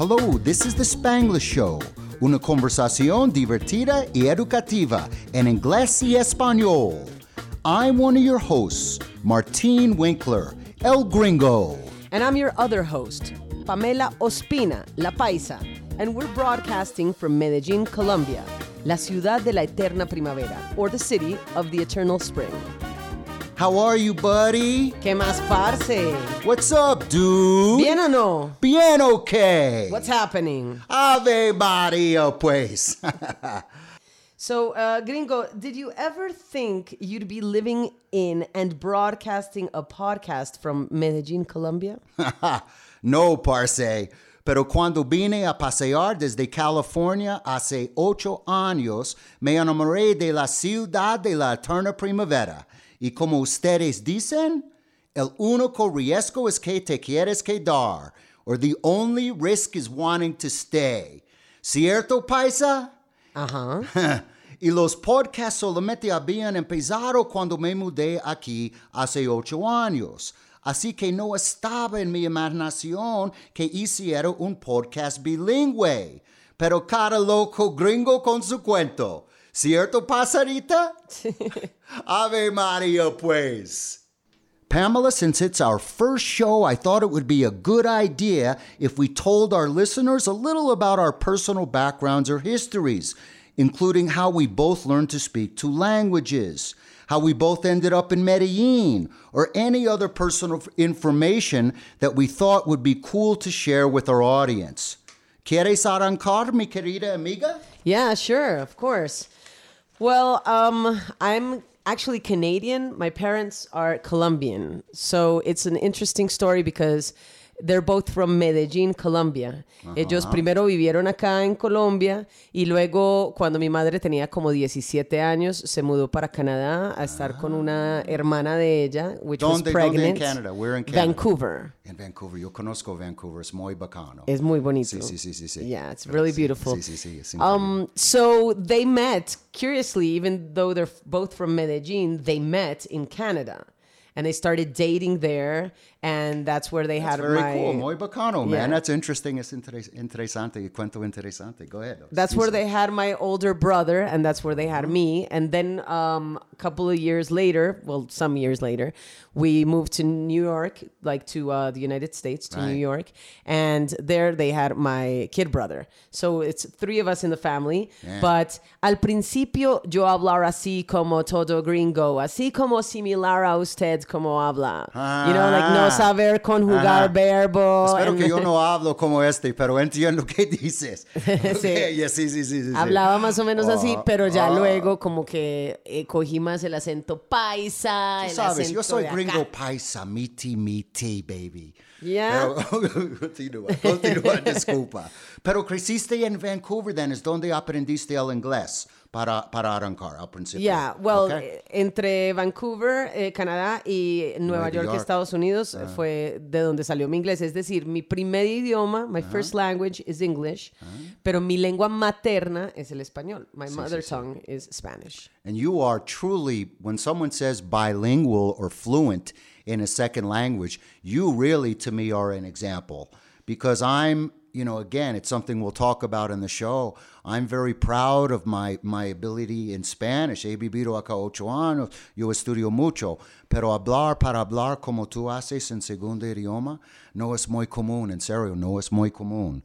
Hello, this is the Spanglish Show, una conversación divertida y educativa en inglés y español. I'm one of your hosts, Martin Winkler, El Gringo. And I'm your other host, Pamela Ospina, La Paisa, and we're broadcasting from Medellin, Colombia, la ciudad de la eterna primavera, or the city of the eternal spring. How are you, buddy? ¿Qué más, parce? What's up, dude? ¿Bien o no? Bien okay. What's happening? Ave Maria, pues. So, uh, Gringo, did you ever think you'd be living in and broadcasting a podcast from Medellin, Colombia? no, parce. Pero cuando vine a pasear desde California hace ocho años, me enamoré de la ciudad de la eterna primavera. Y como ustedes dicen, el único riesgo es que te quieres quedar, or the only risk is wanting to stay. ¿Cierto, paisa? Ajá. y los podcasts solamente habían empezado cuando me mudé aquí hace ocho años. Así que no estaba en mi imaginación que hiciera un podcast bilingüe. Pero cada loco gringo con su cuento. ¿Cierto, pasarita? Ave Maria, pues. Pamela, since it's our first show, I thought it would be a good idea if we told our listeners a little about our personal backgrounds or histories, including how we both learned to speak two languages, how we both ended up in Medellin, or any other personal information that we thought would be cool to share with our audience. ¿Quieres arrancar, mi querida amiga? Yeah, sure, of course. Well, um, I'm actually Canadian. My parents are Colombian. So it's an interesting story because they're both from Medellín, Colombia. Ellos primero vivieron acá en Colombia y luego cuando mi madre tenía como 17 años se mudó para Canadá a estar con una hermana de ella, which was ¿Dónde, pregnant. ¿Dónde en Canadá? We're in Canada. Vancouver. En Vancouver. Yo conozco Vancouver. Es muy bacano. Es muy bonito. Sí, sí, sí, sí, sí. Yeah, it's Pero really sí, beautiful. Sí, sí, sí. Um, so they met, curiously, even though they're both from Medellin, they met in Canada. And they started dating there, and that's where they That's had very my. cool. Muy bacano, man. Yeah. That's interesting. It's interes- interesante. Cuento interesante. Go ahead. That's where they had my older brother, and that's where they had me. And then um, a couple of years later, well, some years later, we moved to New York, like to uh, the United States, to New York. And there they had my kid brother. So it's three of us in the family. Yeah. But al principio yo hablar así como todo gringo, así como similar a usted como habla. You know, like no Saber conjugar Ajá. verbo. Espero que yo no hablo como este, pero entiendo qué dices. Okay, yeah, sí, sí, sí, sí. Hablaba más o menos así, Ah, pero ya ah. luego como que eh, cogí más el acento paisa, el sabes, acento yo soy gringo paisa, miti, miti, baby. Yeah. Pero, continúa, continúa, disculpa. Pero creciste en Vancouver, then, es donde aprendiste el inglés para, para arrancar al principio. Yeah, well, Okay. entre Vancouver, eh, Canadá y Nueva Nueva York, York. Estados Unidos, eh, fue de donde salió mi inglés. Es decir, mi primer idioma, my first language is English, pero mi lengua materna es el español. My mother tongue is Spanish. And you are truly, when someone says bilingual or fluent in a second language, you really, to me, are an example. Because I'm, you know, again, it's something we'll talk about in the show. I'm very proud of my, my ability in Spanish. He vivido acá ocho años, yo estudio mucho. Pero hablar para hablar como tú haces en segundo idioma no es muy común, en serio, no es muy común.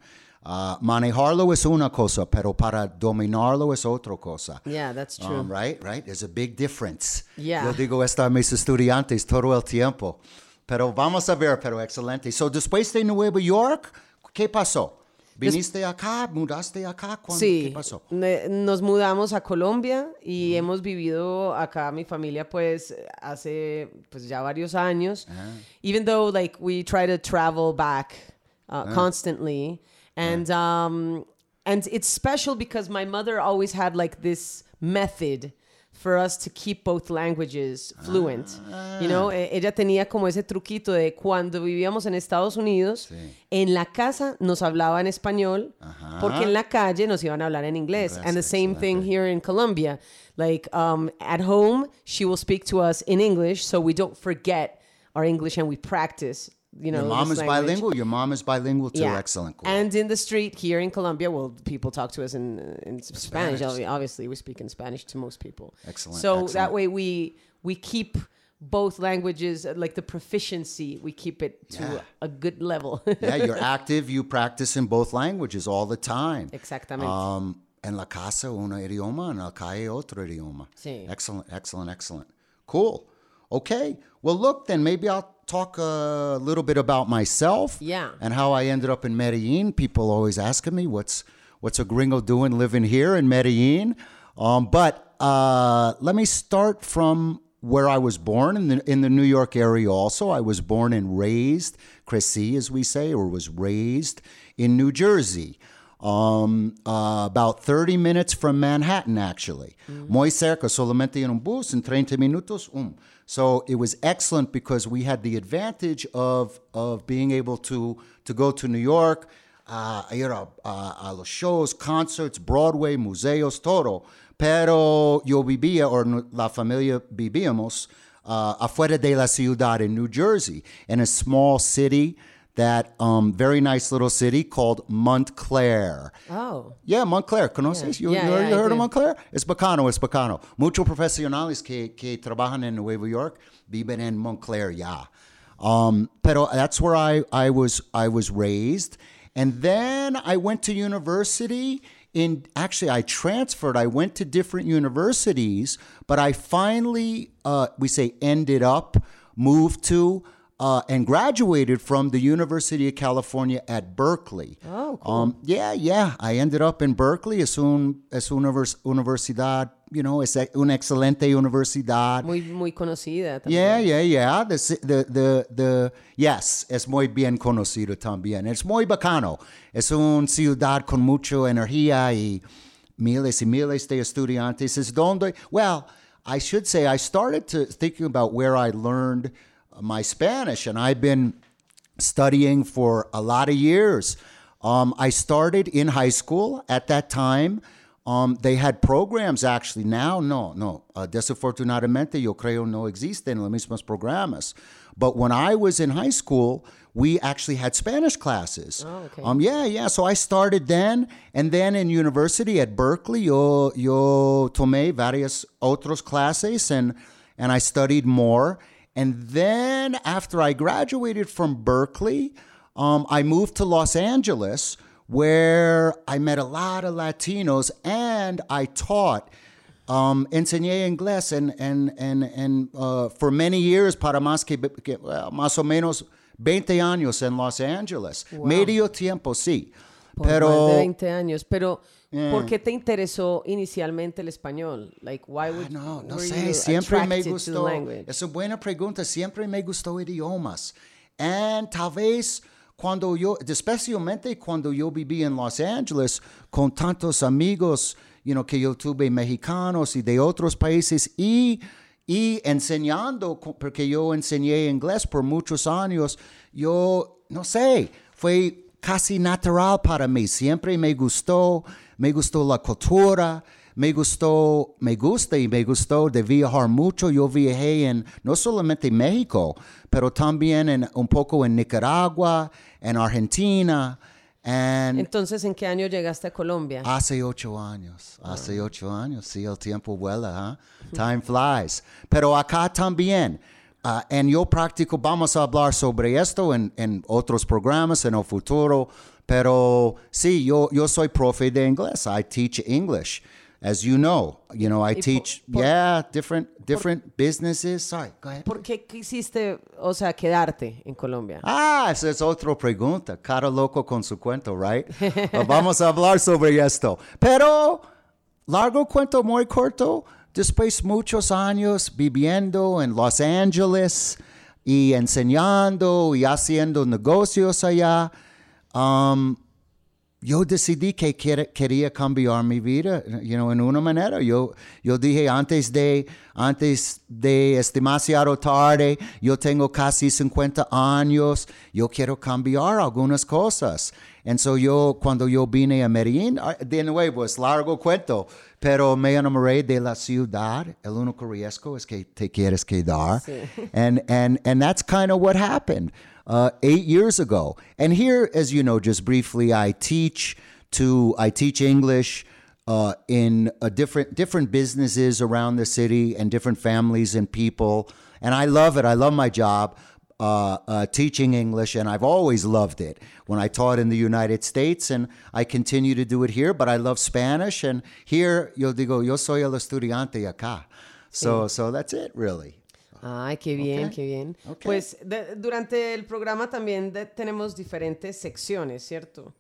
Ah, manejarlo es una cosa, pero para dominarlo es otra cosa. Yeah, that's true. Um, right, right. There's a big difference. Yeah. Yo digo esto a mis estudiantes todo el tiempo. Pero vamos a ver, pero excelente. So, después de Nueva York, ¿qué pasó? ¿Viniste acá? ¿Mudaste acá? ¿Cuándo? Sí, ¿Qué pasó? nos mudamos a Colombia y hemos vivido acá mi familia pues hace pues ya varios años. Even though like we try to travel back uh, constantly and um and it's special because my mother always had like this method for us to keep both languages fluent. You know, ella tenía como ese truquito de cuando vivíamos en Estados Unidos, en la casa nos hablaba en español, porque en la calle nos iban a hablar en inglés. And the same thing here in Colombia. Like um, at home, she will speak to us in English, so we don't forget our English and we practice you know. Your mom is language. bilingual. Your mom is bilingual too. Excellent. Cool. And in the street here in Colombia, well, people talk to us in in Spanish. Spanish. Obviously, we speak in Spanish to most people. Excellent, So that way we we keep both languages uh, like the proficiency. We keep it to Yeah. a good level. yeah, you're active. You practice in both languages all the time. Exactamente. Um, en la casa un idioma, en la calle otro idioma. Sí. Excellent, excellent, excellent. Cool. Okay. Well, look, then maybe I'll talk a little bit about myself. Yeah. And how I ended up in Medellin. People always asking me, what's what's a gringo doing living here in Medellin? Um, but uh, let me start from where I was born in the in the New York area. Also, I was born and raised, crecí, as we say, or was raised in New Jersey um, uh, about 30 minutes from Manhattan, actually. Muy cerca, solamente en un bus, en 30 minutos. Um. So it was excellent because we had the advantage of, of being able to, to go to New York, uh, ir a, a, a los shows, concerts, Broadway, museos, todo. Pero yo vivía, o nu- la familia vivíamos, uh, afuera de la ciudad in New Jersey, in a small city that um, very nice little city called Montclair. oh, Yeah, Montclair. ¿Conoces? You, Yeah, you, yeah, you heard of. Montclair? Es bacano, es bacano. Muchos profesionales que, que trabajan en Nueva York viven en Montclair ya. Um, pero that's where I, I was I was raised. And then I went to university in actually I transferred. I went to different universities, but I finally uh, we say ended up moved to uh, and graduated from the University of California at Berkeley. Oh, cool. Um, yeah, yeah. I ended up in Berkeley. Es, un, es una univers- universidad, you know, es una excelente universidad. muy muy conocida. También. Yeah, yeah, yeah. The, the, the, the, yes, es muy bien conocido también. Es muy bacano. Es una ciudad con mucha energía y miles y miles de estudiantes. Es donde, well, I should say I started to thinking about where I learned my Spanish, and I've been studying for a lot of years. Um, I started in high school at that time. Um, they had programs actually. Now, no, no. Uh, desafortunadamente, yo creo no existen los mismos programas. But when I was in high school, we actually had Spanish classes. Oh, okay. Um, yeah, yeah. So I started then, and then in university at Berkeley, yo yo tomé varias otros clases, and and I studied more. And then after I graduated from Berkeley, um, I moved to Los Angeles, where I met a lot of Latinos, and I taught. Um, enseñé inglés and, and, and, and uh, for many years, para más que, que, well, más o menos 20 años en Los Angeles. Medio tiempo, sí. Por Pero, más de 20 años. Pero, ¿por qué te interesó inicialmente el español? Like, why would no, no were sé, you siempre me gustó. Es una buena pregunta, siempre me gustó idiomas. And tal vez cuando yo, especialmente cuando yo viví en Los Angeles con tantos amigos, you know, que yo tuve mexicanos y de otros países y, y enseñando, porque yo enseñé inglés por muchos años, yo, no sé, fue casi natural para mí. Siempre me gustó, me gustó la cultura, me gustó, me gusta y me gustó de viajar mucho. Yo viajé en no solamente México, pero también en, un poco en Nicaragua, en Argentina. Entonces, ¿en qué año llegaste a Colombia? Hace ocho años, hace ocho años, sí, el tiempo vuela, ¿ah? Time flies. Pero acá también, ah, en yo practico, vamos a hablar sobre esto en, en otros programas en el futuro, pero sí, yo, yo soy profe de inglés. I teach English. As you know, you know, I teach, por- yeah, different, different businesses. Sorry, go ahead. ¿Por qué quisiste, o sea, quedarte en Colombia? Ah, esa es otra pregunta. Cada loco con su cuento, right? Vamos a hablar sobre esto. Pero, largo cuento muy corto. Después muchos años viviendo en Los Ángeles y enseñando y haciendo negocios allá, um, yo decidí que quiere- quería cambiar mi vida, you know, en una manera. Yo, yo dije antes de, antes de es demasiado tarde, yo tengo casi 50 años, yo quiero cambiar algunas cosas. Entonces yo, cuando yo vine a Medellín, ah, de nuevo, es largo cuento, pero me enamoré de la ciudad. El único riesgo es que te quieres quedar. And, and, and that's kind of what happened. Uh, eight years ago. And here, as you know, just briefly, I teach to I teach English uh, in a different different businesses around the city and different families and people. And I love it. I love my job. Uh, uh, teaching English, and I've always loved it when I taught in the United States, and I continue to do it here. But I love Spanish, and here yo digo yo soy el estudiante acá, so so that's it really. Ay, qué bien, Ok, qué bien. Pues de- durante el programa también de- tenemos diferentes secciones, ¿cierto?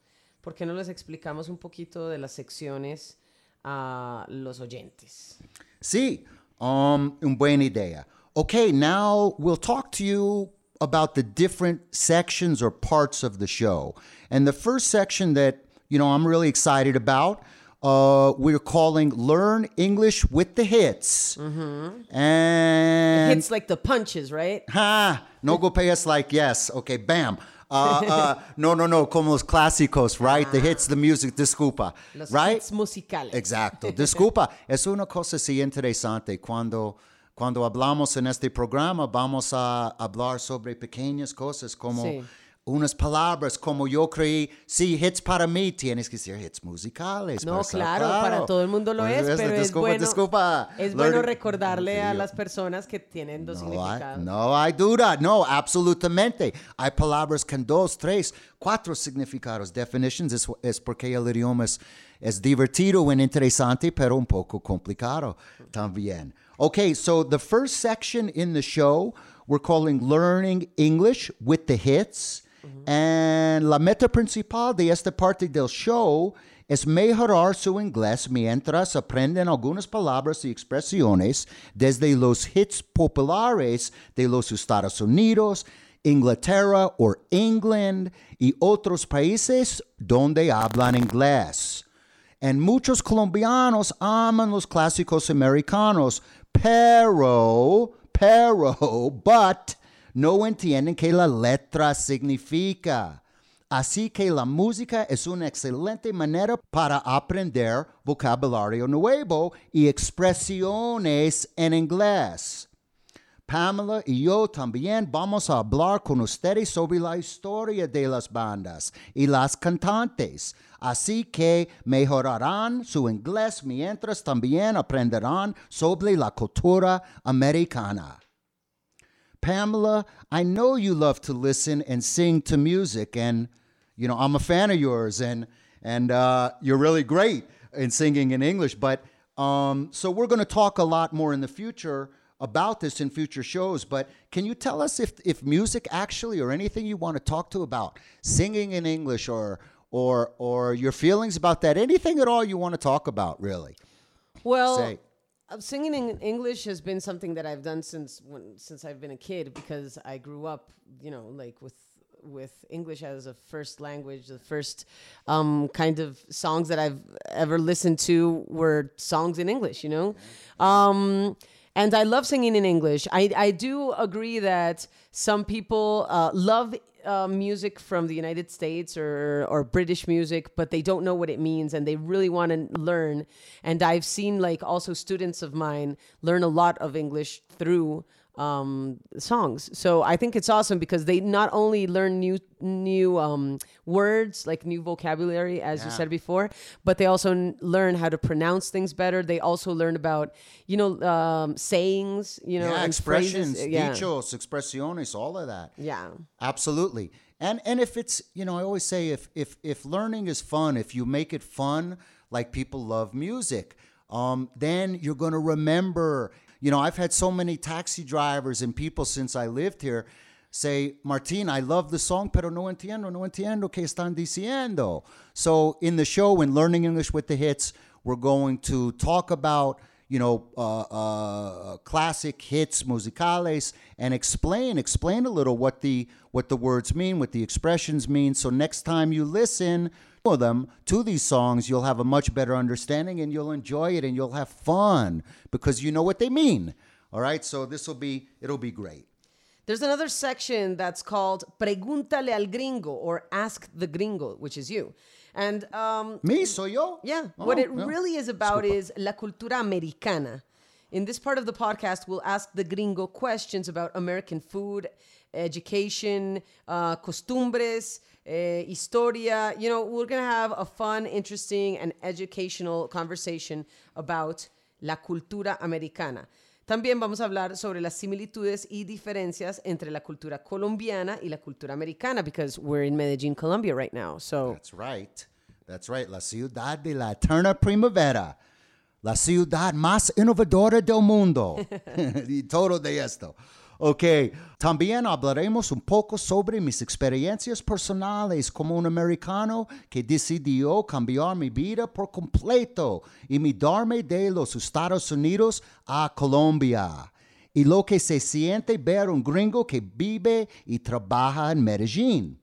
¿Por qué no les explicamos un poquito de las secciones a los oyentes? Sí, um, una buena idea. Okay, now we'll talk to you about the different sections or parts of the show. And the first section that, you know, I'm really excited about, uh, we're calling Learn English with the Hits. And Hits like the punches, right? Ha! No go pay us like yes. Okay, bam. Uh, uh, no, no, no. Como los clásicos, right? The hits, the music, disculpa. Los right? hits musicales. Exacto. Disculpa. es una cosa así interesante. Cuando, cuando hablamos en este programa, vamos a hablar sobre pequeñas cosas como Sí. Unas palabras, como yo creí. Sí, hits para mí tienes que ser hits musicales. No, claro, para todo el mundo lo Pues es, pero es disculpa, bueno, disculpa. es bueno recordarle a las personas que tienen dos no hay, significados. no hay duda, no, absolutamente. Hay palabras con dos, tres, cuatro significados. Definitions es, es porque el idioma es, es divertido y interesante, pero un poco complicado también. Okay, so the first section in the show we're calling Learning English with the Hits. And la meta principal de esta parte del show es mejorar su inglés mientras aprenden algunas palabras y expresiones desde los hits populares de los Estados Unidos, Inglaterra o England y otros países donde hablan inglés. And muchos colombianos aman los clásicos americanos, pero, pero, but, no entienden que la letra significa. Así que la música es una excelente manera para aprender vocabulario nuevo y expresiones en inglés. Pamela y yo también vamos a hablar con ustedes sobre la historia de las bandas y las cantantes. Así que mejorarán su inglés mientras también aprenderán sobre la cultura americana. Pamela, I know you love to listen and sing to music, and you know I'm a fan of yours, and and uh, you're really great in singing in English. But um, so we're going to talk a lot more in the future about this in future shows. But can you tell us if if music actually or anything you want to talk to about singing in English or or or your feelings about that, anything at all you want to talk about, really? Well, Say. Singing in English has been something that I've done since when, since I've been a kid because I grew up, you know, like with with English as a first language. The first um, kind of songs that I've ever listened to were songs in English, you know. Um, and I love singing in English. I, I do agree that some people uh, love uh, music from the United States or or British music, but they don't know what it means and they really want to learn. And I've seen like also students of mine learn a lot of English through um, songs. So I think it's awesome because they not only learn new new um, words like new vocabulary, as you said before, but they also n- learn how to pronounce things better. They also learn about you know um, sayings, you know, yeah, phrases. expressions, Yeah, dichos, expresiones, all of that. yeah. Absolutely. And and if it's you know I always say if if if learning is fun, if you make it fun, like people love music, um, then you're gonna remember. You know I've had so many taxi drivers and people since I lived here say, Martin, I love the song, pero no entiendo, no entiendo qué están diciendo. So in the show, in Learning English with the Hits, we're going to talk about you know, uh, uh, classic hits musicales, and explain explain a little what the what the words mean, what the expressions mean. So next time you listen them to these songs, you'll have a much better understanding, and you'll enjoy it, and you'll have fun because you know what they mean. All right, so this will be it'll be great. There's another section that's called Pregúntale al gringo or Ask the gringo, which is you. And um, Me, soy yo. yeah, Oh, what it yeah. really is about is la cultura americana. In this part of the podcast, we'll ask the gringo questions about American food, education, uh, costumbres, uh, historia. You know, we're going to have a fun, interesting, and educational conversation about la cultura americana. También vamos a hablar sobre las similitudes y diferencias entre la cultura colombiana y la cultura americana because we're in Medellín, Colombia right now. So That's right. That's right. La ciudad de la eterna primavera. La ciudad más innovadora del mundo. y todo de esto. Ok, también hablaremos un poco sobre mis experiencias personales como un americano que decidió cambiar mi vida por completo y mudarme de los Estados Unidos a Colombia. Y lo que se siente ver un gringo que vive y trabaja en Medellín.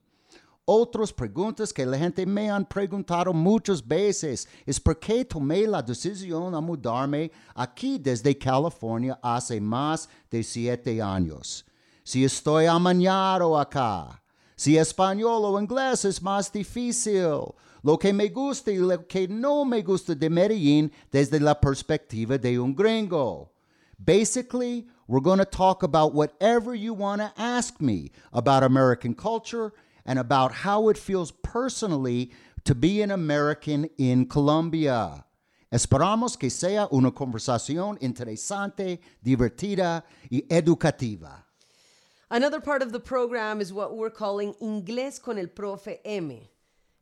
Otras preguntas que la gente me han preguntado muchas veces es por qué tomé la decisión a mudarme aquí desde California hace más de siete años. Si estoy amañado acá, si español o inglés es más difícil, lo que me gusta y lo que no me gusta de Medellín desde la perspectiva de un gringo. Basically, we're going to talk about whatever you want to ask me about American culture and about how it feels personally to be an American in Colombia. Esperamos que sea una conversación interesante, divertida y educativa. Another part of the program is what we're calling Inglés con el Profe M.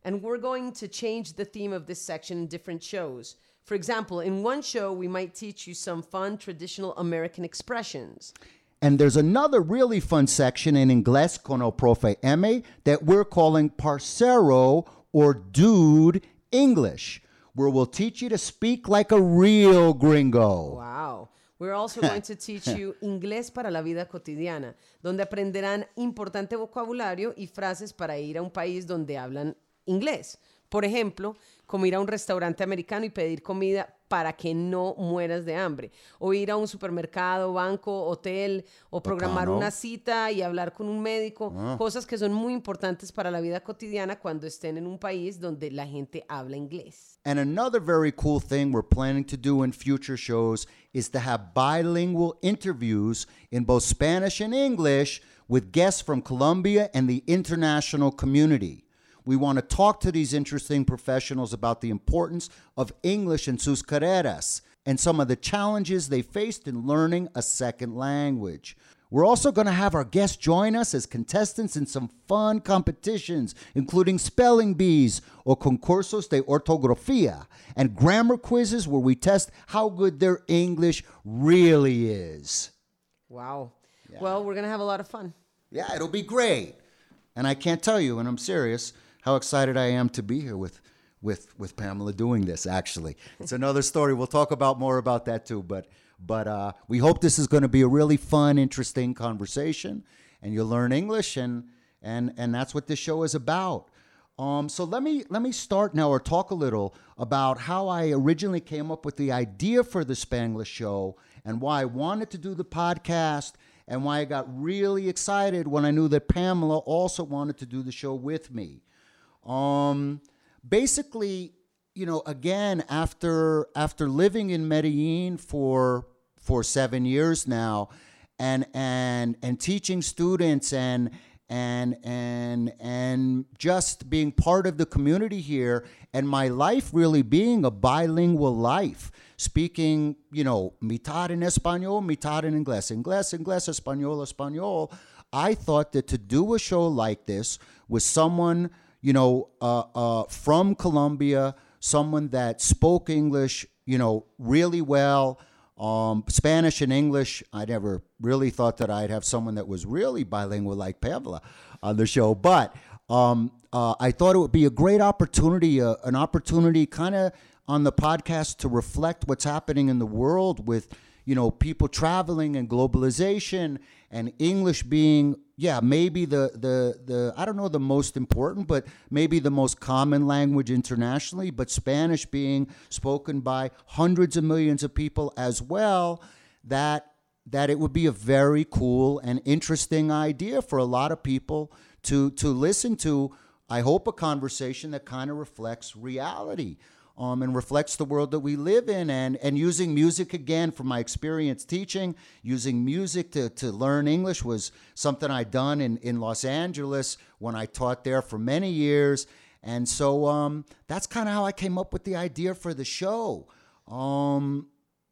And we're going to change the theme of this section in different shows. For example, in one show, we might teach you some fun traditional American expressions. And there's another really fun section in Inglés con el Profe M that we're calling Parcero or Dude English, where we'll teach you to speak like a real gringo. Wow. We're also going to teach you inglés para la vida cotidiana, donde aprenderán importante vocabulario y frases para ir a un país donde hablan inglés. Por ejemplo, como ir a un restaurante americano y pedir comida para que no mueras de hambre. O ir a un supermercado, banco, hotel, o programar Bacano. una cita y hablar con un médico. Cosas que son muy importantes para la vida cotidiana cuando estén en un país donde la gente habla inglés. And another very cool thing we're planning to do in future shows is to have bilingual interviews in both Spanish and English with guests from Colombia and the international community. We want to talk to these interesting professionals about the importance of English in sus carreras and some of the challenges they faced in learning a second language. We're also going to have our guests join us as contestants in some fun competitions, including spelling bees or concursos de ortografía and grammar quizzes where we test how good their English really is. Wow. Well, we're going to have a lot of fun. Yeah, it'll be great. And I can't tell you, and I'm serious, how excited I am to be here with with with Pamela doing this. Actually, it's another story. We'll talk about more about that too. But but uh, we hope this is going to be a really fun, interesting conversation, and you'll learn English, and and and that's what this show is about. Um, so let me let me start now, or talk a little about how I originally came up with the idea for the Spanglish show, and why I wanted to do the podcast, and why I got really excited when I knew that Pamela also wanted to do the show with me. Um, basically, you know, again, after after living in Medellin for for seven years now, and and and teaching students and and and and just being part of the community here, and my life really being a bilingual life, speaking, you know, mitad en español, mitad en inglés, inglés, inglés, español, español. I thought that to do a show like this with someone you know, uh, uh, from Colombia, someone that spoke English, you know, really well, um, Spanish and English. I never really thought that I'd have someone that was really bilingual like Pamela on the show, but um, uh, I thought it would be a great opportunity, uh, an opportunity kind of on the podcast to reflect what's happening in the world with, you know, people traveling and globalization and English being yeah, maybe the the the I don't know the most important, but maybe the most common language internationally, but Spanish being spoken by hundreds of millions of people as well, that that it would be a very cool and interesting idea for a lot of people to to listen to. I hope a conversation that kind of reflects reality. Um, and reflects the world that we live in. And, and using music again from my experience teaching, using music to, to learn English was something I'd done in, in Los Angeles when I taught there for many years. And so um, that's kind of how I came up with the idea for the show. Um,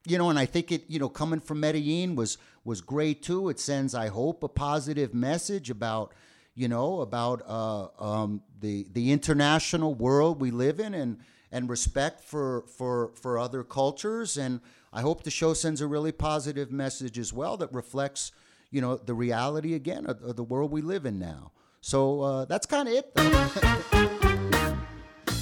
you know, and I think it, you know, coming from Medellin was was great too. It sends, I hope, a positive message about, you know, about uh, um, the the international world we live in and and respect for for for other cultures. And I hope the show sends a really positive message as well that reflects, you know, the reality again of, of the world we live in now. So uh, that's kind of it.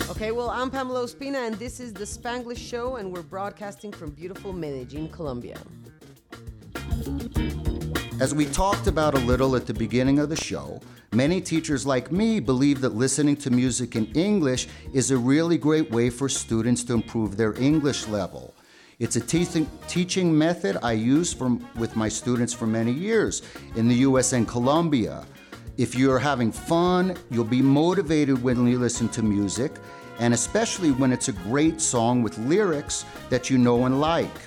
Okay, well, I'm Pamela Ospina, and this is the Spanglish Show, and we're broadcasting from beautiful Medellin, Colombia. As we talked about a little at the beginning of the show, many teachers like me believe that listening to music in English is a really great way for students to improve their English level. It's a teaching, method I use from, with my students for many years in the US and Colombia. If you're having fun, you'll be motivated when you listen to music, and especially when it's a great song with lyrics that you know and like.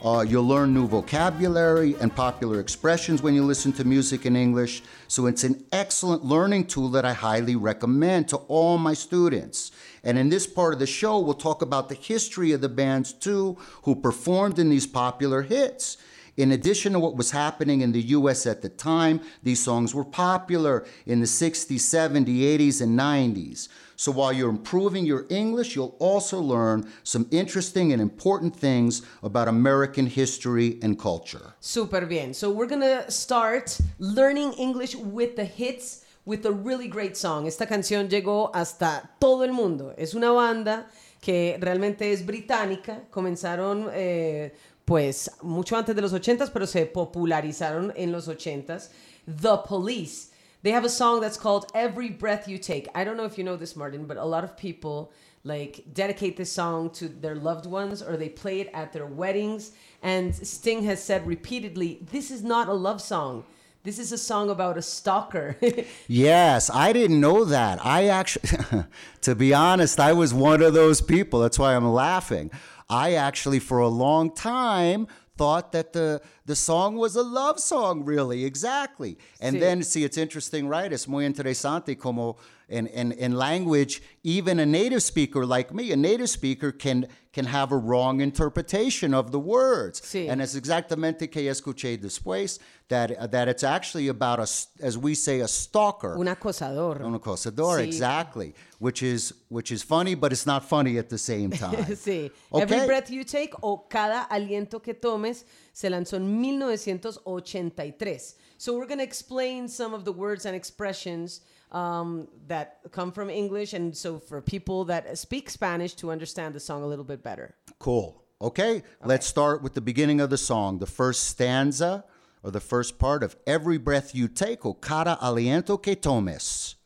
Uh, you'll learn new vocabulary and popular expressions when you listen to music in English. So it's an excellent learning tool that I highly recommend to all my students. And in this part of the show, we'll talk about the history of the bands too who performed in these popular hits. In addition to what was happening in the US at the time, these songs were popular in the 60s, 70s, 80s, and 90s. So while you're improving your English, you'll also learn some interesting and important things about American history and culture. Super bien. So we're gonna start learning English with the hits with a really great song. Esta canción llegó hasta todo el mundo. Es una banda que realmente es británica. Comenzaron eh, pues mucho antes de los 80s, pero se popularizaron en los 80s. The Police. They have a song that's called Every Breath You Take. I don't know if you know this, Martin, but a lot of people like dedicate this song to their loved ones or they play it at their weddings. And Sting has said repeatedly, this is not a love song. This is a song about a stalker. yes, I didn't know that. I actually, to be honest, I was one of those people. That's why I'm laughing. I actually, for a long time, thought that the the song was a love song, really, exactly. And sí. then, see, it's interesting, right? It's muy interesante como in, in, in language, even a native speaker like me, a native speaker can can have a wrong interpretation of the words. Sí. And it's exactamente que escuché después that that it's actually about a, as we say, a stalker. Un acosador. Un acosador, Sí. exactly. Which is which is funny, but it's not funny at the same time. sí. Okay. Every breath you take o cada aliento que tomes se lanzó en 1983. So we're going to explain some of the words and expressions um, that come from English, and so for people that speak Spanish to understand the song a little bit better. Cool. Okay, let's start with the beginning of the song. The first stanza or the first part of Every Breath You Take o Cada Aliento que Tomes.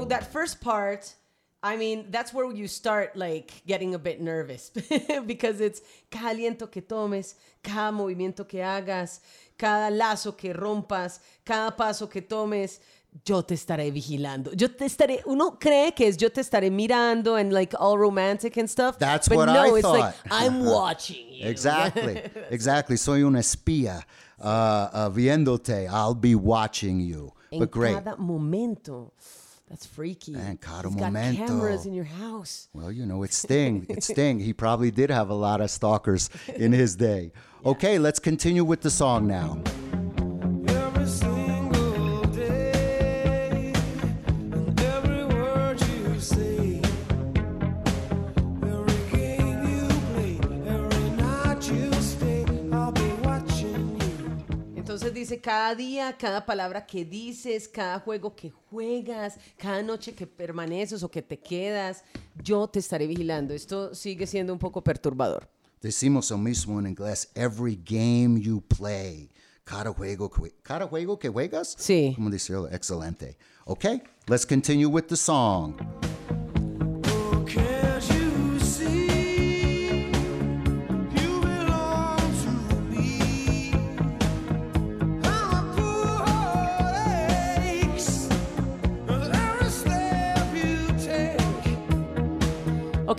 So that first part, I mean, that's where you start like getting a bit nervous because it's cada aliento que tomes, cada movimiento que hagas, cada lazo que rompas, cada paso que tomes. Yo te estaré vigilando. Yo te estaré. Uno cree que es yo te estaré mirando and like all romantic and stuff. That's but what no, I it's like thought. I'm watching you. Exactly, exactly. Soy una espía uh, uh, viéndote. I'll be watching you. En But great. cada momento. That's freaky. En cada He's got cameras in your house. Well, you know, it's Sting. It's Sting. He probably did have a lot of stalkers in his day. Okay, let's continue with the song now. Dice, cada día, cada palabra que dices, cada juego que juegas, cada noche que permaneces o que te quedas, yo te estaré vigilando. Esto sigue siendo un poco perturbador. Decimos lo mismo en inglés. Every game you play. Cada juego que, cada juego que juegas. Sí. Como decirlo? Excelente. Okay, let's continue with the song.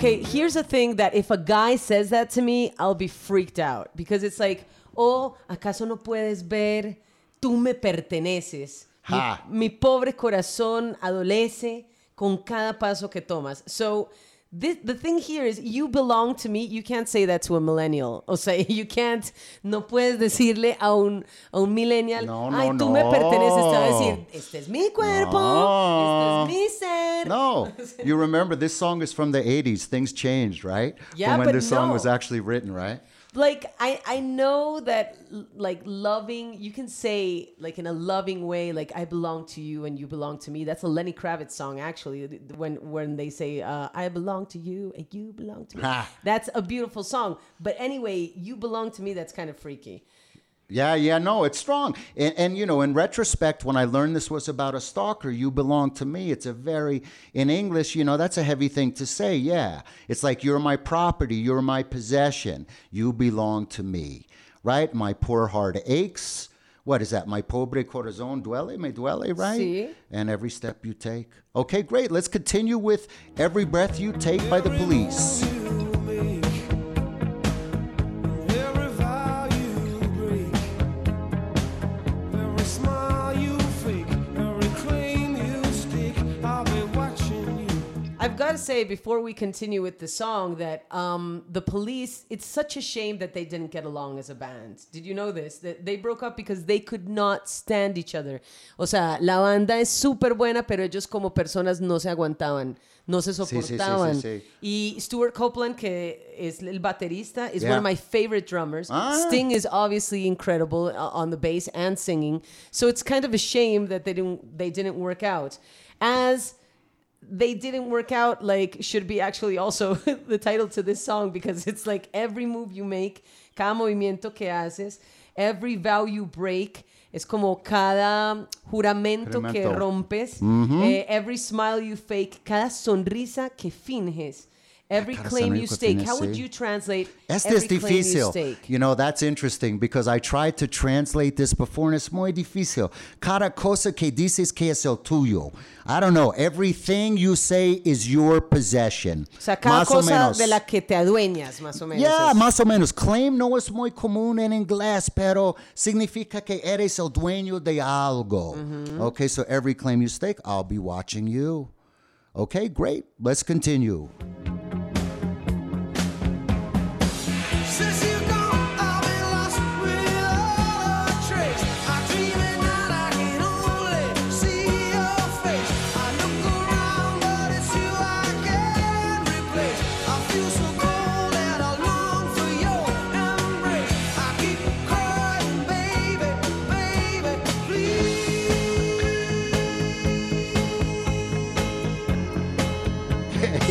Okay, here's the thing that if a guy says that to me, I'll be freaked out because it's like, oh, ¿acaso no puedes ver? Tú me perteneces. Mi, mi pobre corazón adolece con cada paso que tomas. So, this, the thing here is, you belong to me. You can't say that to a millennial. O sea, you can't, no puedes decirle a un, a un millennial, No, no, ay, tú me no. perteneces. Te va a decir, este es mi cuerpo, No. este es mi ser. No, you remember this song is from the 80s. Things changed, right? Yeah, From when but this song was actually written, right? Like I I know that like loving you can say like in a loving way like I belong to you and you belong to me. That's a Lenny Kravitz song actually when when they say uh, I belong to you and you belong to me. That's a beautiful song. But anyway, you belong to me. That's kind of freaky. Yeah, yeah, no, it's strong. And, and, you know, in retrospect, when I learned this was about a stalker, you belong to me. It's a very, in English, you know, that's a heavy thing to say. Yeah. It's like, you're my property, you're my possession, you belong to me, right? My poor heart aches. What is that? My pobre corazón duele, me duele, right? Sí. And every step you take. Okay, great. Let's continue with Every Breath You Take by the police. You. I've got to say before we continue with the song that um, the police. It's such a shame that they didn't get along as a band. Did you know this? That they broke up because they could not stand each other. O sea, la banda es súper buena, pero ellos como personas no se aguantaban, no se sí, sí, sí, soportaban. sí. Y Stewart Copeland, que es el baterista, is one of my favorite drummers. Ah. Sting is obviously incredible uh, on the bass and singing. So it's kind of a shame that they didn't they didn't work out. As they didn't work out like should be actually also the title to this song because it's like every move you make, cada movimiento que haces, every vow you break, es como cada juramento que rompes, eh, every smile you fake, cada sonrisa que finges, every claim you stake. How would you translate Este every es claim you difícil. stake? You know, that's interesting because I tried to translate this before and it's muy difícil. Cada cosa que dices que es el tuyo. I don't know. Everything you say is your possession. O sea, cada Más o cosa menos. de la que te adueñas, más o menos. Yeah, es. más o menos. Claim no es muy común en inglés, pero significa que eres el dueño de algo. Mm-hmm. Okay, so every claim you stake, I'll be watching you. Okay, great. Let's continue. Since you're gone, I've been lost without a trace. I dream at night, I can only see your face. I look around, but it's you I can't replace. I feel so cold and I long for your embrace. I keep crying, baby, baby, please.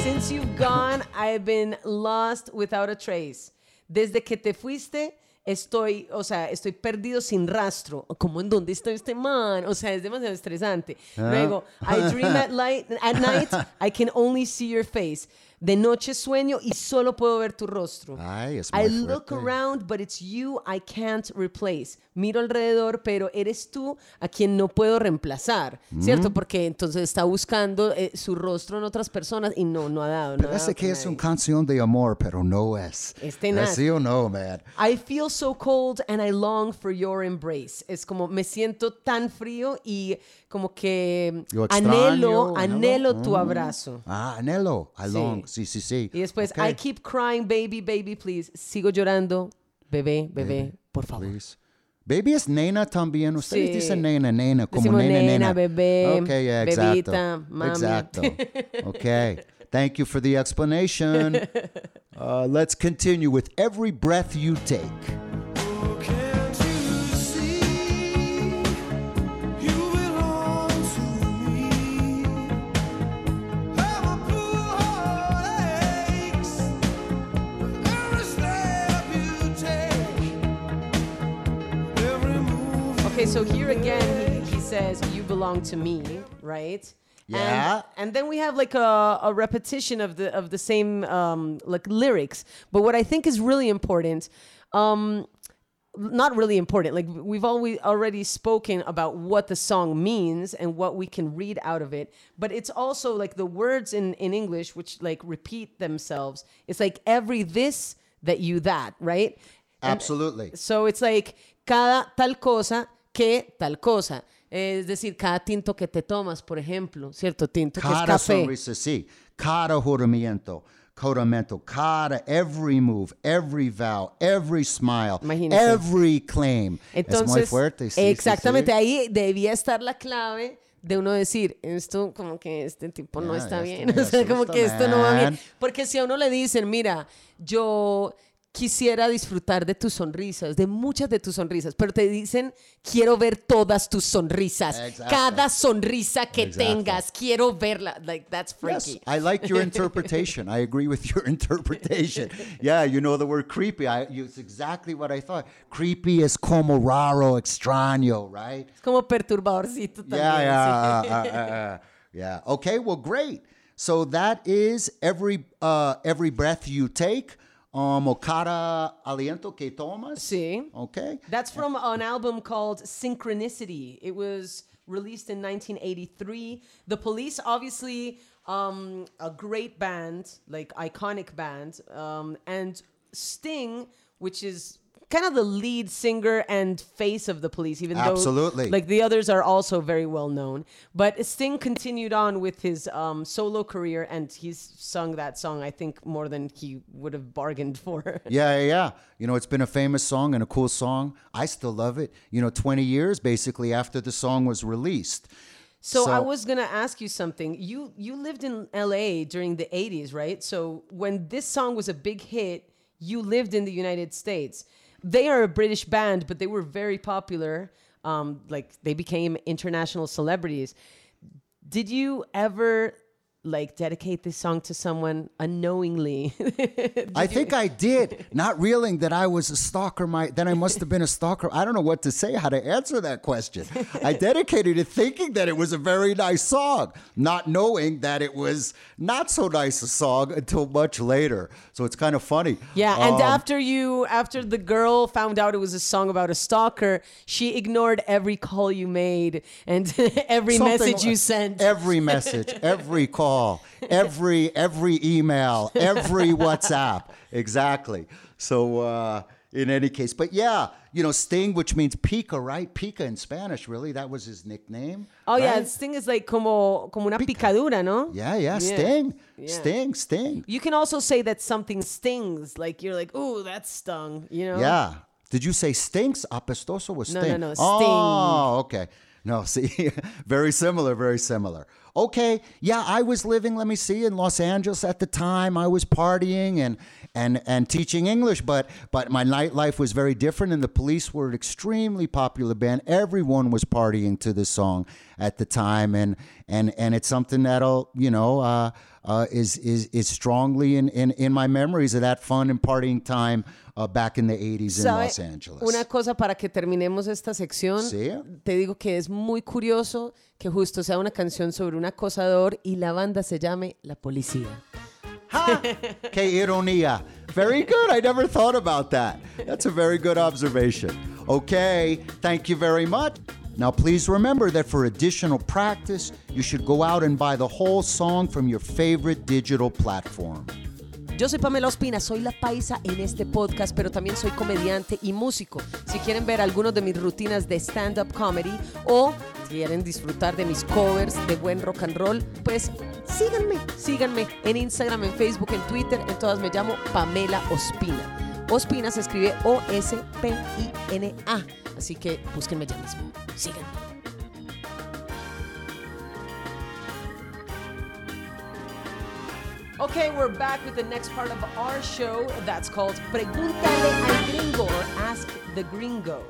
Since you've gone, I've been lost without a trace. Desde que te fuiste, estoy, o sea, estoy perdido sin rastro. Como en dónde está este man? O sea, es demasiado estresante. Luego, I dream at, light, at night, I can only see your face. De noche sueño y solo puedo ver tu rostro. Ay, es I muy look fuerte. around, but it's you I can't replace. Miro alrededor, pero eres tú a quien no puedo reemplazar, Mm. ¿cierto? Porque entonces está buscando eh, su rostro en otras personas y no, no ha dado. No ha Parece dado que es una canción de amor, pero no es. Es tenaz. ¿Sí o no, man? I feel so cold and I long for your embrace. Es como me siento tan frío y como que Yo anhelo, extraño, anhelo anhelo. tu Mm. abrazo. Ah, anhelo. I long. Sí, sí, sí. Y después, Okay. I keep crying, baby, baby, please. Sigo llorando, bebé, bebé, por favor. Please. Baby es nena también. Ustedes Sí. dicen nena, nena, como Decimos nena, nena, nena. bebé, Okay, yeah, exacto. bebita, mami. Exacto. Okay. Thank you for the explanation. Uh, let's continue with every breath you take. Can't Okay, so here again, he, he says, You belong to me, right? Yeah. And, and then we have like a, a repetition of the of the same um, like lyrics. But what I think is really important, um, not really important. Like we've always already spoken about what the song means and what we can read out of it. But it's also like the words in in English, which like repeat themselves. It's like every this that you that, right? And- Absolutely. So it's like cada tal cosa que tal cosa. Es decir, cada tinto que te tomas, por ejemplo, ¿cierto? Tinto que es Cada café. sonrisa, sí. Cada juramento, juramento, cada, every move, every vow, every smile, Imagínese. every claim. Entonces, es muy fuerte. sí, sí, exactamente, sí. ahí debía estar la clave de uno decir, esto como que este tipo no Ya, está bien, o sea, como que esto no va bien. man. Porque si a uno le dicen, mira, yo quisiera disfrutar de tus sonrisas, de muchas de tus sonrisas, pero te dicen, quiero ver todas tus sonrisas, Exacto. cada sonrisa que Exacto. tengas, quiero verla, like that's Yes, freaky. I like your interpretation. I agree with your interpretation. Yeah, you know the word creepy. I, it's exactly what I thought. Creepy is como raro, extraño, right? Es como perturbadorcito también. Yeah, yeah, uh, uh, uh, uh, yeah. Okay, well, great. So that is every uh, every breath you take. Um, o cada aliento que tomas. Sí. Okay. That's from an album called Synchronicity. It was released in 1983. The Police, obviously, um, a great band, like iconic band, um, and Sting, which is kind of the lead singer and face of the Police, even Absolutely. though like the others are also very well known. But Sting continued on with his um, solo career, and he's sung that song I think more than he would have bargained for. Yeah, yeah, yeah. You know, it's been a famous song and a cool song. I still love it. You know, 20 years basically after the song was released. So, I was gonna ask you something. You you lived in LA during the '80s, right? So when this song was a big hit, you lived in the United States. They are a British band, but they were very popular. Um, like they became international celebrities. Did you ever like dedicate this song to someone unknowingly? I think I did, not realizing that I was a stalker. My then I must have been a stalker. I don't know what to say, how to answer that question. I dedicated it thinking that it was a very nice song, not knowing that it was not so nice a song until much later. So it's kind of funny. Yeah, and Um, after you, after the girl found out it was a song about a stalker, she ignored every call you made and every message you sent. every message, every call, every every email, every WhatsApp. Exactly. So uh, in any case, but yeah, you know, Sting, which means pica, right? Pica in Spanish, really. That was his nickname. oh yeah, right? this thing is like como como una picadura, no? Yeah, yeah, Sting, Yeah. Sting, Sting. You can also say that something stings, like you're like, "Ooh, that stung," you know? Yeah. Did you say stinks? Apestoso was sting. No, stink. no, Sting. Oh, okay. No, see, very similar, very similar. Okay, yeah, I was living, let me see, in Los Angeles at the time. I was partying and and and teaching English, but but my nightlife was very different and the police were an extremely popular band. Everyone was partying to this song at the time and and and it's something that'll, you know, uh, uh, is is is strongly in, in in my memories of that fun and partying time uh, back in the 80s in Los Angeles. Una cosa para que terminemos esta sección. Sí. Te digo que es muy curioso que justo sea una canción sobre un acosador y la banda se llame La Policía. Ha! Que ironia. Very good. I never thought about that. That's a very good observation. Okay, thank you very much. Now, please remember that for additional practice, you should go out and buy the whole song from your favorite digital platform. Yo soy Pamela Ospina, soy la paisa en este podcast, pero también soy comediante y músico. Si quieren ver algunos de mis rutinas de stand-up comedy o quieren disfrutar de mis covers de buen rock and roll, pues síganme, síganme en Instagram, en Facebook, en Twitter, en todas me llamo Pamela Ospina. Ospina se escribe O-S-P-I-N-A, así que búsquenme ya mismo. Síganme. Okay, we're back with the next part of our show that's called Pregúntale al Gringo or Ask the Gringo.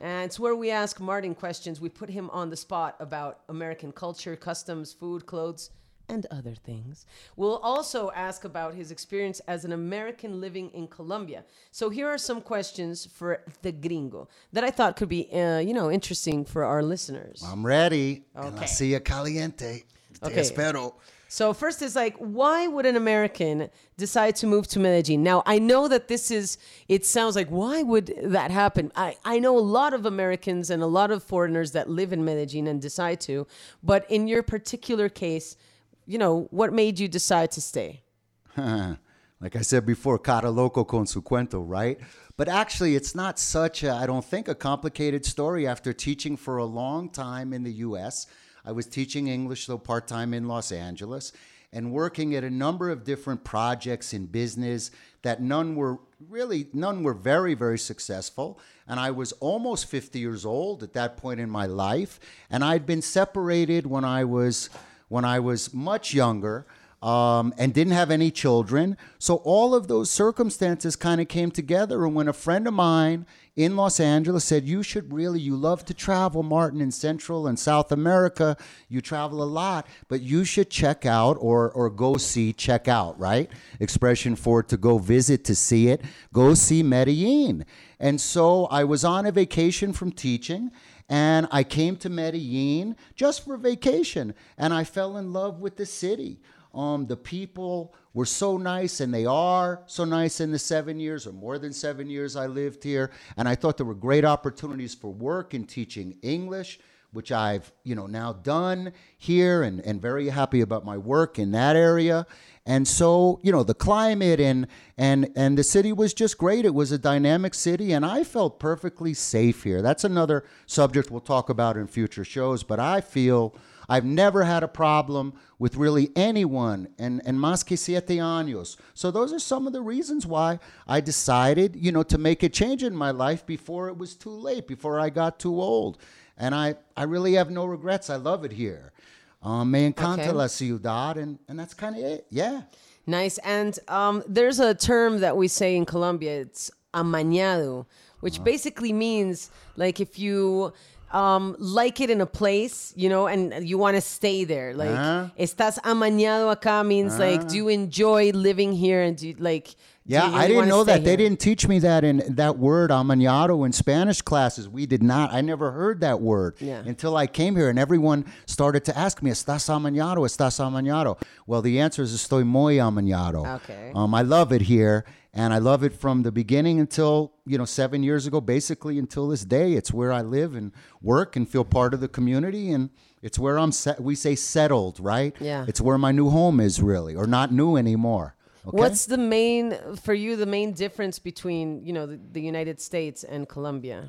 And it's where we ask Martin questions. We put him on the spot about American culture, customs, food, clothes, and other things. We'll also ask about his experience as an American living in Colombia. So here are some questions for the gringo that I thought could be, uh, you know, interesting for our listeners. I'm ready. Okay. En la Okay. silla caliente. Te Okay. espero. So first is like, why would an American decide to move to Medellin? Now I know that this is. It sounds like why would that happen? I I know a lot of Americans and a lot of foreigners that live in Medellin and decide to, but in your particular case, you know, what made you decide to stay? like I said before, cada loco con su cuento, right? But actually, it's not such a, I don't think, a complicated story. After teaching for a long time in the US, I was teaching English, though part time in Los Angeles, and working at a number of different projects in business that none were really, none were very, very successful. And I was almost 50 years old at that point in my life. And I'd been separated when I was, when I was much younger um, and didn't have any children. So all of those circumstances kind of came together. And when a friend of mine in Los Angeles said, You should really, you love to travel, Martin, in Central and South America. You travel a lot, but you should check out or, or go see, check out, right? Expression for to go visit, to see it. Go see Medellin. And so I was on a vacation from teaching. And I came to Medellin just for vacation, and I fell in love with the city. Um, the people were so nice, and they are so nice in the seven years or more than seven years I lived here. And I thought there were great opportunities for work in teaching English, which I've you know now done here, and, and very happy about my work in that area. And so, you know, the climate and and and the city was just great. It was a dynamic city and I felt perfectly safe here. That's another subject we'll talk about in future shows, but I feel I've never had a problem with really anyone and and más que siete años. So those are some of the reasons why I decided, you know, to make a change in my life before it was too late, before I got too old. And I I really have no regrets. I love it here. Um, me encanta Okay. la ciudad, and, and that's kind of it. Yeah. Nice. And um, there's a term that we say in Colombia. It's amañado, which basically means like if you um, like it in a place, you know, and you want to stay there. Like Uh-huh. estás amañado acá means like do you enjoy living here and do you, like do Yeah, you I didn't know that. They didn't teach me that in that word amañado in Spanish classes. We did not. I never heard that word Yeah. until I came here, and everyone started to ask me, "Estás amañado? Estás amañado?" Well, the answer is "Estoy muy amañado." Okay. Um, I love it here, and I love it from the beginning until you know seven years ago, basically until this day. It's where I live and work and feel part of the community, and it's where I'm. Set, we say settled, right? Yeah. It's where my new home is, really, or not new anymore. Okay? What's the main for you? The main difference between you know the, the United States and Colombia?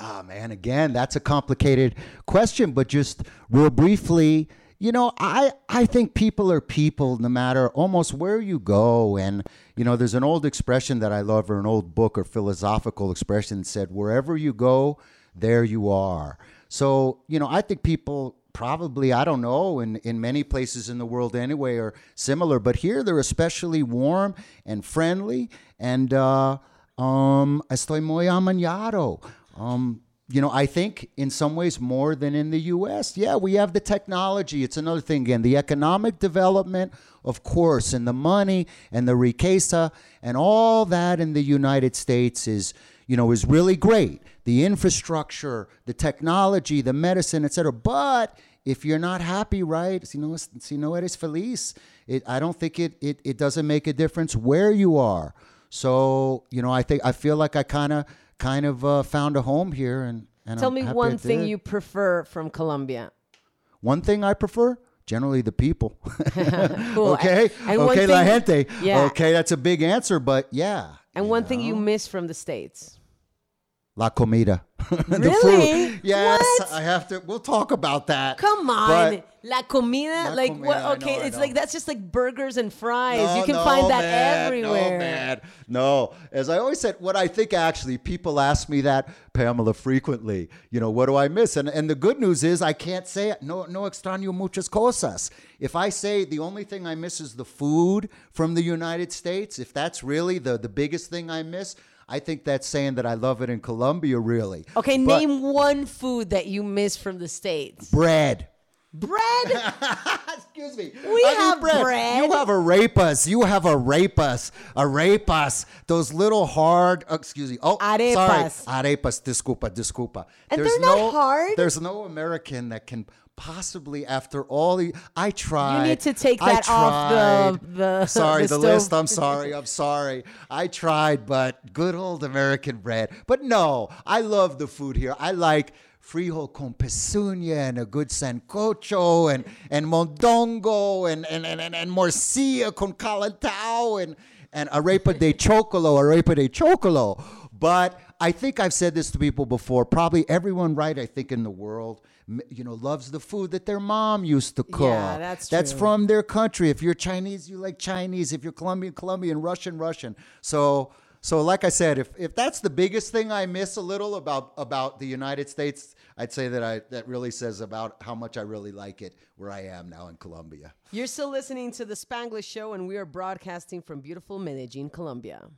Ah, man, again, that's a complicated question, but just real briefly, you know, I, I think people are people no matter almost where you go. And, you know, there's an old expression that I love, or an old book or philosophical expression that said, wherever you go, there you are. So, you know, I think people probably, I don't know, in, in many places in the world anyway, are similar, but here they're especially warm and friendly. And, uh, um, estoy muy amañado. Um, you know, I think in some ways more than in the US. Yeah, we have the technology. It's another thing again, the economic development, of course, and the money and the riqueza and all that in the United States is, you know, is really great. The infrastructure, the technology, the medicine, etc. But if you're not happy, right? Si no, si no eres feliz, it, I don't think it, it, it doesn't make a difference where you are. So you know, I think I feel like I kind of kind of uh, found a home here, and, and Tell I'm me one thing did. you prefer from Colombia. One thing I prefer. Generally, the people. Cool. okay, And one okay, la gente. Yeah. Okay, that's a big answer, but yeah. And one thing you miss from the states. La comida. the Really? food. Yes, What? I have to. We'll talk about that. Come on, la comida. La like comida, what? Okay, know, it's like that's just like burgers and fries. No, you can no, find that man, everywhere. No, man. No. As I always said, what I think actually, people ask me that, Pamela, frequently. You know, what do I miss? And and the good news is I can't say it. No, no extraño muchas cosas. If I say the only thing I miss is the food from the United States, if that's really the, the biggest thing I miss, I think that's saying that I love it in Colombia, really. Okay, But name one food that you miss from the states. bread. Bread. Excuse me. We I have bread. You have arepas. You have arepas. Arepas. Those little hard. uh, excuse me. Oh, Arepas. sorry. Arepas. Disculpa. Disculpa. And they're not hard. There's no American that can possibly after all the I tried. You need to take that off the- the- sorry the the, list. I'm sorry. I'm sorry. I tried, but good old American bread. But no, I love the food here. I like frijol con pezuña and a good sancocho and and mondongo and and and, and, and morcilla con calentao and and arepa de chocolo, arepa de chocolo. But I think I've said this to people before. Probably everyone, right? I think in the world, you know, loves the food that their mom used to cook. Yeah, that's true. That's from their country. If you're Chinese, you like Chinese. If you're Colombian, Colombian, Russian, Russian. So, so like I said, if if that's the biggest thing I miss a little about about the United States, I'd say that I that really says about how much I really like it where I am now in Colombia. You're still listening to the Spanglish Show, and we are broadcasting from beautiful Medellin, Colombia.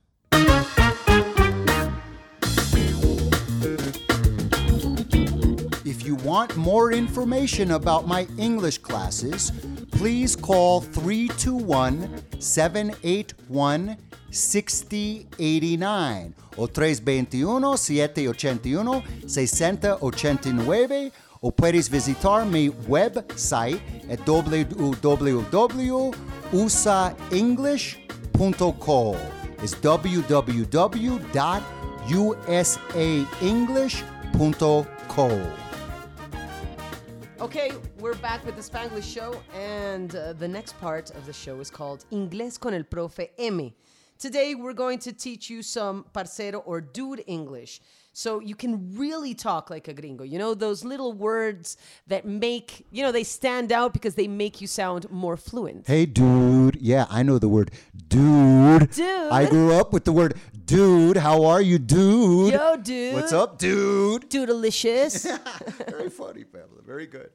If you want more information about my English classes, please call 321 781 6089 o 321 781 6089 o puedes visitar mi website at www.usaenglish.co. It's www.usaenglish.co. Okay, we're back with the Spanglish Show, and uh, the next part of the show is called Inglés con el Profe M. Today, we're going to teach you some parcero or dude English. So you can really talk like a gringo. You know, those little words that make, you know, they stand out because they make you sound more fluent. Hey, dude. Yeah, I know the word dude. Dude. I grew up with the word dude. How are you, dude? Yo, dude. What's up, dude? Doodalicious. Very funny, Pamela. Very good.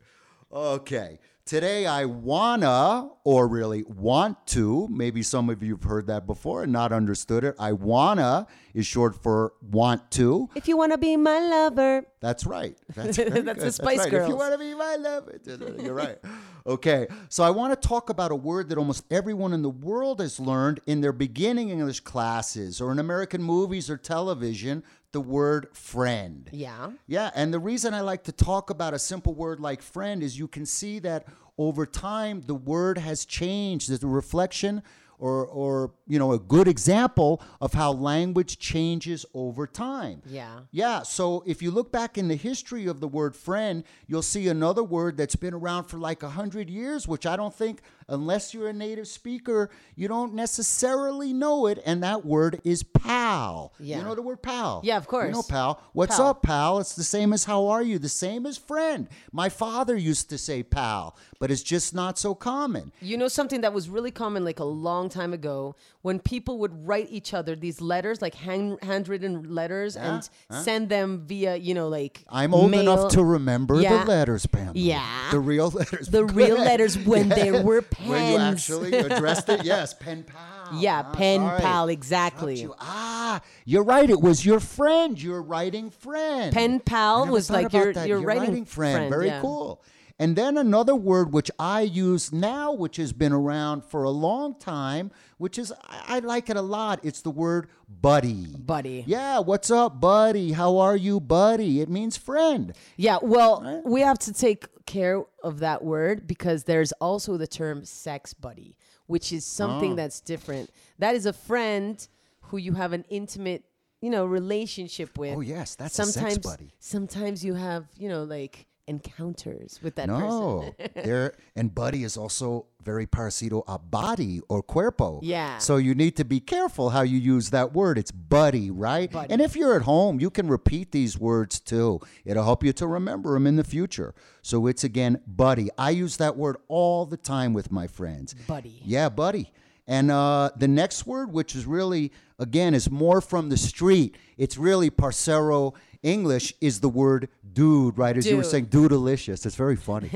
Okay. Today I wanna, or really want to, maybe some of you have heard that before and not understood it. I wanna is short for want to. if you want to be my lover. That's right. That's, That's the Spice right. If you want to be my lover, you're right. Okay, so I want to talk about a word that almost everyone in the world has learned in their beginning English classes or in American movies or television. The word friend. Yeah. Yeah, and the reason I like to talk about a simple word like friend is you can see that over time the word has changed. A reflection or or you know a good example of how language changes over time. Yeah. Yeah, so if you look back in the history of the word friend, you'll see another word that's been around for like a hundred years, which I don't think, unless you're a native speaker, you don't necessarily know it, and that word is pal. Yeah. You know the word pal? Yeah, of course. You know pal. What's Pal. up, pal? It's the same as how are you? The same as friend. My father used to say pal, but it's just not so common. You know something that was really common like a long time ago when people would write each other these letters, like hand, handwritten letters, and send them via, you know, like I'm old mail. enough to remember Yeah. the letters, Pam. Yeah. The real letters. The real letters when there were When you pens. actually addressed it, yes, pen pal. Yeah, Ah, pen sorry. pal, exactly. you. Ah, you're right. It was your friend. Your writing friend. Pen pal was like your- that. your writing friend. friend, Very yeah. cool. And then another word which I use now, which has been around for a long time, which is I, I like it a lot. It's the word buddy. Buddy. Yeah, what's up, buddy? How are you, buddy? It means friend. Yeah, well, we have to take care of that word because there's also the term sex buddy, which is Oh. something that's different. That is a friend who you have an intimate, you know, relationship with. Oh, yes, that's a sex sometimes, buddy. Sometimes you have, you know, like encounters with that No, person. there and buddy is also very parecido a body or cuerpo. Yeah. So you need to be careful how you use that word. It's buddy, right? Buddy. And if you're at home, you can repeat these words too. It'll help you to remember them in the future. So it's again buddy. I use that word all the time with my friends. Buddy. Yeah, buddy. And uh, the next word, which is really, again, is more from the street, it's really Parcero English, is the word dude, right? As you were saying, Dude. delicious. It's very funny.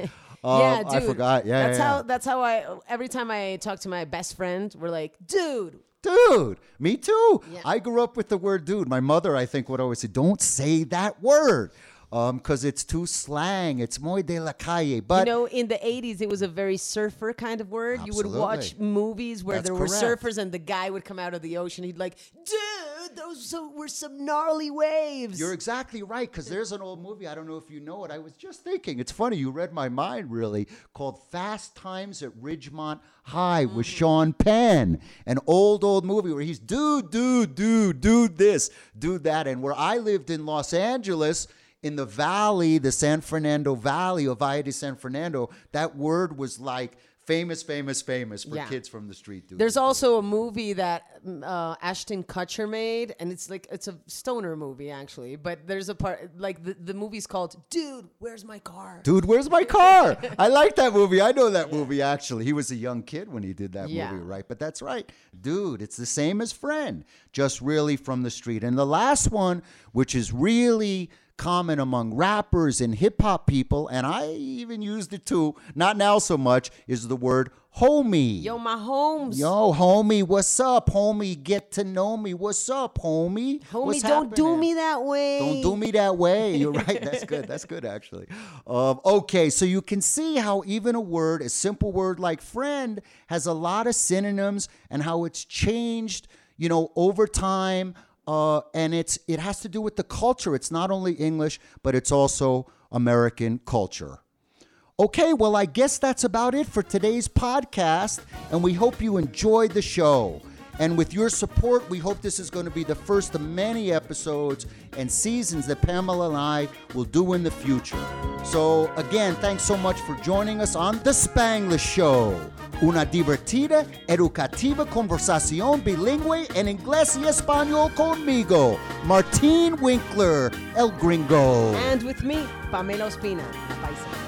Um, yeah, dude. I forgot. Yeah, that's yeah, how. yeah. That's how I. Every time I talk to my best friend, we're like, dude. Dude, me too. Yeah. I grew up with the word dude. My mother, I think, would always say, don't say that word Um, because it's too slang. It's muy de la calle. But you know, in the 80s, it was a very surfer kind of word. You would watch movies where That's there were surfers and the guy would come out of the ocean. He'd like, dude, those were some gnarly waves. You're exactly right, because there's an old movie. I don't know if you know it. I was just thinking. It's funny. You read my mind, really, called Fast Times at Ridgemont High with mm. Sean Penn. An old, old movie where he's dude, dude, dude, dude this, dude that. And where I lived in Los Angeles, in the valley, the San Fernando Valley, or Valle de San Fernando, that word was like famous, famous, famous for Yeah. kids from the street. Dude. There's also a movie that mm, uh, Ashton Kutcher made, and it's like it's a stoner movie actually. But there's a part like the, the movie's called "Dude, Where's My Car?" Dude, where's my car? I like that movie. I know that movie actually. He was a young kid when he did that Yeah. movie, right? But that's right. Dude, it's the same as friend, just really from the street. And the last one, which is really common among rappers and hip hop people, and I even used it too, not now so much, is the word homie. Yo, my homes. Yo, homie, what's up, homie? Get to know me. What's up, homie? Homie, What's don't do me that way. Don't do me that way. You're right. That's good. That's good, actually. Um, okay, so you can see how even a word, a simple word like friend, has a lot of synonyms and how it's changed, you know, over time. Uh, and it's it has to do with the culture. It's not only English, but it's also American culture. Okay, well, I guess that's about it for today's podcast, and we hope you enjoyed the show. And with your support, we hope this is going to be the first of many episodes and seasons that Pamela and I will do in the future. So, again, thanks so much for joining us on The Spanglish Show. Una divertida, educativa conversación bilingüe en inglés y español conmigo, Martín Winkler, El Gringo. And with me, Pamela Ospina, paisa.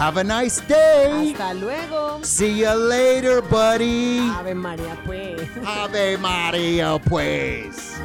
Have a nice day. Hasta luego. See you later, buddy. Ave María, pues. Ave Maria, pues.